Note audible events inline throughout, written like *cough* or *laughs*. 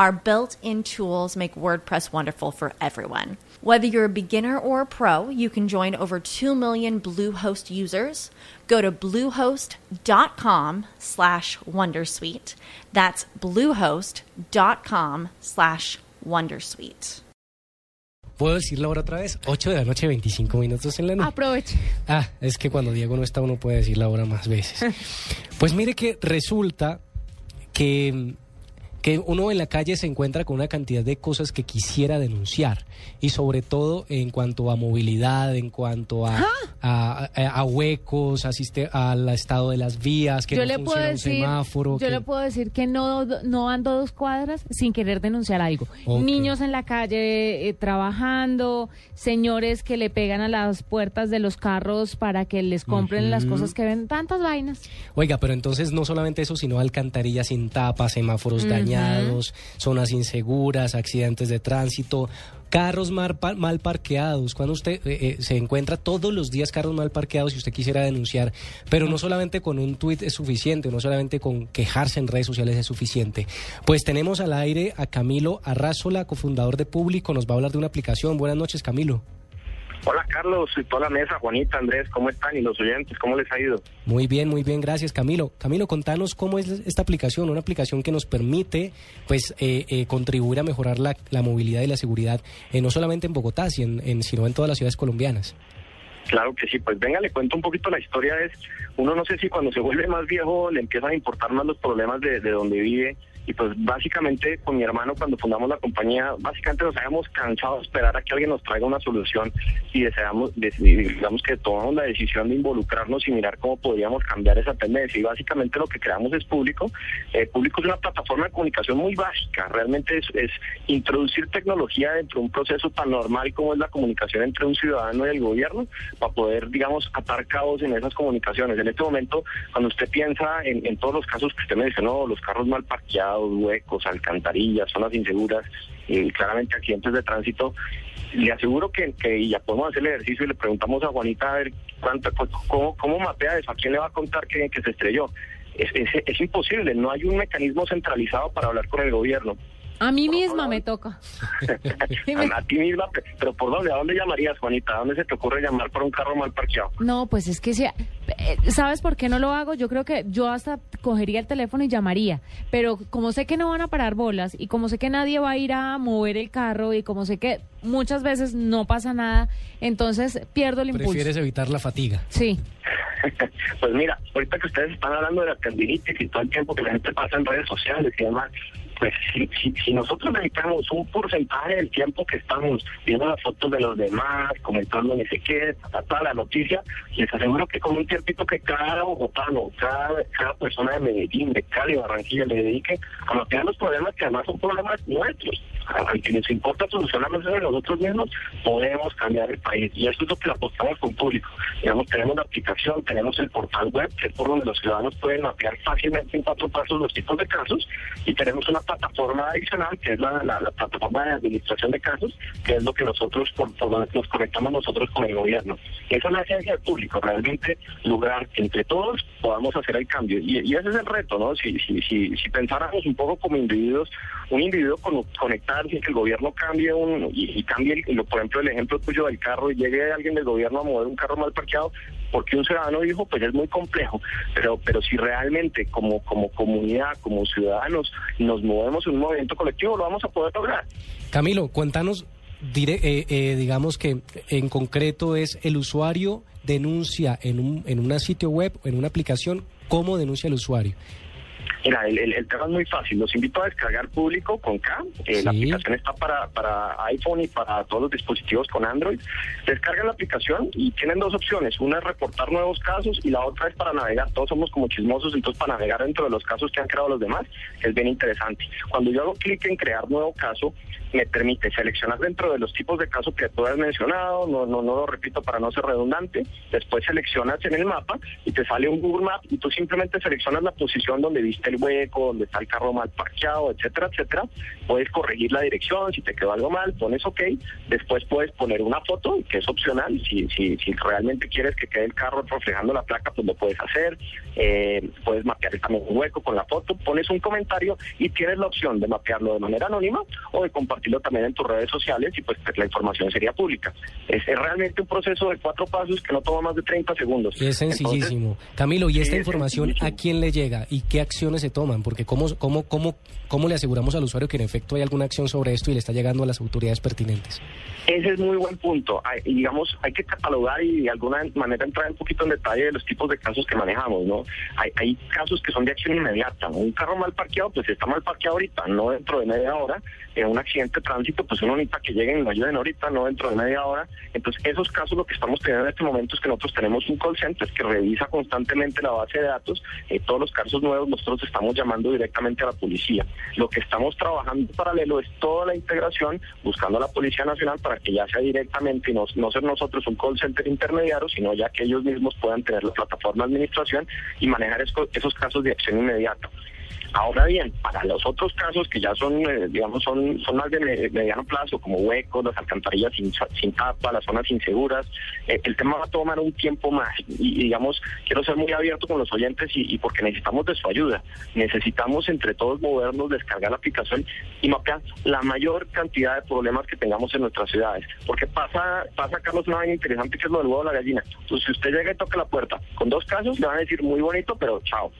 Our built in tools make WordPress wonderful for everyone. Whether you're a beginner or a pro, you can join over 2 million Bluehost users. Go to bluehost.com slash wondersuite. That's bluehost.com slash wondersuite. ¿Puedo decir la hora otra vez? 8 de la noche, 25 minutos en la noche. Aproveche. Ah, es que cuando Diego no está uno puede decir la hora más veces. *laughs* Pues mire que resulta que que uno en la calle se encuentra con una cantidad de cosas que quisiera denunciar y sobre todo en cuanto a movilidad, en cuanto a, a, a- a huecos, al estado de las vías, que yo no le puedo funciona un decir, semáforo. yo que- le puedo decir que no, no ando dos cuadras sin querer denunciar algo. Niños en la calle eh, trabajando, señores que le pegan a las puertas de los carros para que les compren las cosas que ven, tantas vainas. Oiga, pero entonces no solamente eso, sino alcantarillas sin tapa, semáforos dañados, zonas inseguras, accidentes de tránsito, carros mal, pa- mal parqueados. Cuando usted eh, eh, se encuentra todos los días carros mal parqueados y usted quisiera denunciar, pero no solamente con un tuit es suficiente, no solamente con quejarse en redes sociales es suficiente. Pues tenemos al aire a Camilo Arrázola, cofundador de Público, nos va a hablar de una aplicación. Buenas noches, Camilo. Hola Carlos y toda la mesa, Juanita, Andrés, ¿cómo están? Y los oyentes, ¿cómo les ha ido? Muy bien, muy bien, gracias Camilo. Camilo, contanos cómo es esta aplicación, una aplicación que nos permite pues eh, eh, contribuir a mejorar la, la movilidad y la seguridad, eh, no solamente en Bogotá, sino en, en- sino en todas las ciudades colombianas. Claro que sí, pues venga, le cuento un poquito la historia. Es Uno no sé si cuando se vuelve más viejo le empiezan a importar más los problemas de, de donde vive. Y pues básicamente con mi hermano cuando fundamos la compañía, básicamente nos habíamos cansado de esperar a que alguien nos traiga una solución y deseamos, des- digamos que tomamos la decisión de involucrarnos y mirar cómo podríamos cambiar esa tendencia. Y básicamente lo que creamos es Público. Eh, Público es una plataforma de comunicación muy básica. Realmente es, es introducir tecnología dentro de un proceso tan normal como es la comunicación entre un ciudadano y el gobierno para poder, digamos, atar cabos en esas comunicaciones. En este momento, cuando usted piensa en, en todos los casos que usted mencionó, los carros mal parqueados, huecos, alcantarillas, zonas inseguras, y claramente accidentes de tránsito, le aseguro que, que ya podemos hacer el ejercicio y le preguntamos a Juanita a ver cuánto, cu- cómo, cómo mapea eso, a quién le va a contar que, que se estrelló. Es, es- es imposible, no hay un mecanismo centralizado para hablar con el gobierno. A mí misma me toca. *laughs* A, ti misma, pe- pero ¿por dónde? ¿A dónde llamarías, Juanita? ¿A dónde se te ocurre llamar por un carro mal parqueado? No, pues es que si, eh, ¿sabes por qué no lo hago? Yo creo que yo hasta cogería el teléfono y llamaría, pero como sé que no van a parar bolas y como sé que nadie va a ir a mover el carro y como sé que muchas veces no pasa nada, entonces pierdo el impulso. Prefieres evitar la fatiga. Sí. *laughs* Pues mira, ahorita que ustedes están hablando de la tendinitis y todo el tiempo que la gente pasa en redes sociales y demás, pues si, si, si nosotros dedicamos un porcentaje del tiempo que estamos viendo las fotos de los demás, comentando ni sé qué, ta, la noticia, les aseguro que con un tiempito que cada bogotano, cada, cada persona de Medellín, de Cali, Barranquilla le dedique a mapear los problemas que además son problemas nuestros, a que nos importa solucionarlos de nosotros mismos, podemos cambiar el país. Y eso es lo que apostamos con público. Tenemos la aplicación, tenemos el portal web, que es por donde los ciudadanos pueden mapear fácilmente en cuatro pasos los tipos de casos, y tenemos una plataforma adicional, que es la, la- la plataforma de administración de casos, que es lo que nosotros, por, por donde nos conectamos nosotros con el gobierno. Esa es la esencia del público, realmente lograr que entre todos podamos hacer el cambio. Y, ese es el reto, ¿no? Si, si, si, si pensáramos un poco como individuos, un individuo con, conectarse y que el gobierno cambie un, y, y cambie, el- por ejemplo, el ejemplo tuyo del carro y llegue alguien del gobierno a mover un carro mal parqueado, porque un ciudadano dijo, pues es muy complejo. Pero, pero si realmente como, como comunidad, como ciudadanos, nos movemos en un movimiento colectivo, lo vamos a poder lograr. Camilo, cuéntanos, dire- eh, eh, digamos que en concreto es el usuario denuncia en un en una sitio web en una aplicación, ¿cómo denuncia el usuario? Mira, el, el, tema es muy fácil. Los invito a descargar público con K. Eh, la aplicación está para, para iPhone y para todos los dispositivos con Android. Descargan la aplicación y tienen dos opciones. Una es reportar nuevos casos y la otra es para navegar. Todos somos como chismosos, entonces para navegar dentro de los casos que han creado los demás es bien interesante. Cuando yo hago clic en crear nuevo caso, me permite seleccionar dentro de los tipos de casos que tú has mencionado, no, no, no lo repito para no ser redundante, después seleccionas en el mapa y te sale un Google Map y tú simplemente seleccionas la posición donde viste el hueco, donde está el carro mal parqueado, etcétera, etcétera. Puedes corregir la dirección, si te quedó algo mal, pones OK, después puedes poner una foto, que es opcional, si, si, si realmente quieres que quede el carro reflejando la placa, pues lo puedes hacer, eh, puedes mapear también un hueco con la foto, pones un comentario y tienes la opción de mapearlo de manera anónima o de compartirlo también en tus redes sociales y pues, la información sería pública. Es, realmente un proceso de cuatro pasos que no toma más de 30 segundos. Es sencillísimo. Camilo, ¿y esta información a quién le llega y qué acciones se toman? Porque ¿cómo, cómo, cómo, ¿cómo le aseguramos al usuario que en efecto hay alguna acción sobre esto y le está llegando a las autoridades pertinentes? Ese es muy buen punto. Hay, digamos, hay que catalogar y de alguna manera entrar un poquito en detalle de los tipos de casos que manejamos, ¿no? Hay, hay casos que son de acción inmediata. Un carro mal parqueado, pues está mal parqueado ahorita, no dentro de media hora. En un accidente de tránsito, pues uno necesita que lleguen y lo ayuden ahorita, no dentro de media hora. Entonces, esos casos lo que estamos teniendo en este momento es que nosotros tenemos un call center que revisa constantemente la base de datos. Eh, todos los casos nuevos nosotros estamos llamando directamente a la policía. Lo que estamos trabajando en paralelo es toda la integración, buscando a la Policía Nacional para que ya sea directamente y no, no ser nosotros un call center intermediario, sino ya que ellos mismos puedan tener la plataforma de administración y manejar esos casos de acción inmediata. Ahora bien, para los otros casos que ya son, eh, digamos, son, son más de mediano plazo, como huecos, las alcantarillas sin, sin tapa, las zonas inseguras, eh, el tema va a tomar un tiempo más. Y, digamos, quiero ser muy abierto con los oyentes y, porque necesitamos de su ayuda. Necesitamos entre todos movernos, descargar la aplicación y mapear la mayor cantidad de problemas que tengamos en nuestras ciudades. Porque pasa, pasa Carlos, una vaina interesante que es lo del huevo de la gallina. Entonces, si usted llega y toca la puerta con dos casos, le van a decir muy bonito, pero chao.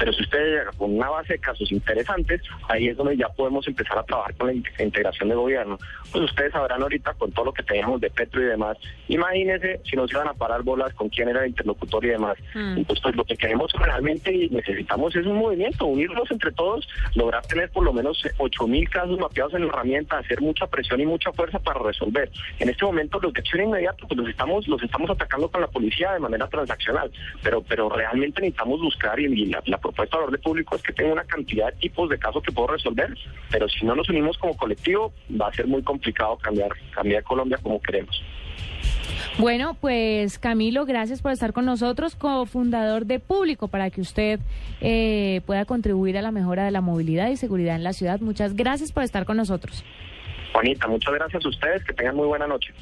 Pero si usted llega con una base de casos interesantes, ahí es donde ya podemos empezar a trabajar con la integración de gobierno. Pues ustedes sabrán ahorita con todo lo que tenemos de Petro y demás. Imagínense si nos iban a parar bolas con quién era el interlocutor y demás. Mm. Entonces, pues lo que queremos realmente y necesitamos es un movimiento, unirnos entre todos, lograr tener por lo menos 8 mil casos mapeados en la herramienta, hacer mucha presión y mucha fuerza para resolver. En este momento los de acción inmediata pues los estamos, los estamos atacando con la policía de manera transaccional, pero, pero realmente necesitamos buscar y, la, la propuesta de orden público es que tenga una cantidad de tipos de casos que puedo resolver, pero si no nos unimos como colectivo va a ser muy complicado cambiar, cambiar Colombia como queremos. Bueno, pues Camilo, gracias por estar con nosotros, cofundador de Público, para que usted eh, pueda contribuir a la mejora de la movilidad y seguridad en la ciudad. Muchas gracias por estar con nosotros. Juanita, muchas gracias a ustedes, que tengan muy buena noche.